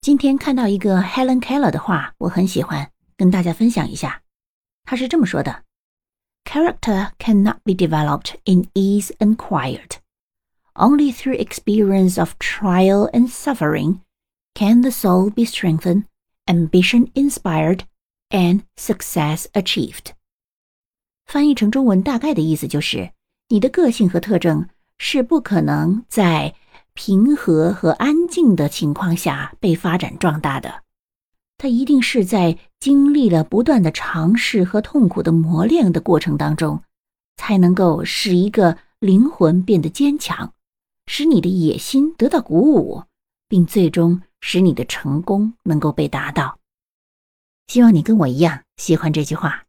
今天看到一个 Helen Keller 的话，我很喜欢，跟大家分享一下。他是这么说的：“Character cannot be developed in ease and quiet. Only through experience of trial and suffering can the soul be strengthened, ambition inspired, and success achieved.” 翻译成中文大概的意思就是：你的个性和特征是不可能在 平和和安静的情况下被发展壮大的，它一定是在经历了不断的尝试和痛苦的磨练的过程当中，才能够使一个灵魂变得坚强，使你的野心得到鼓舞，并最终使你的成功能够被达到。希望你跟我一样喜欢这句话。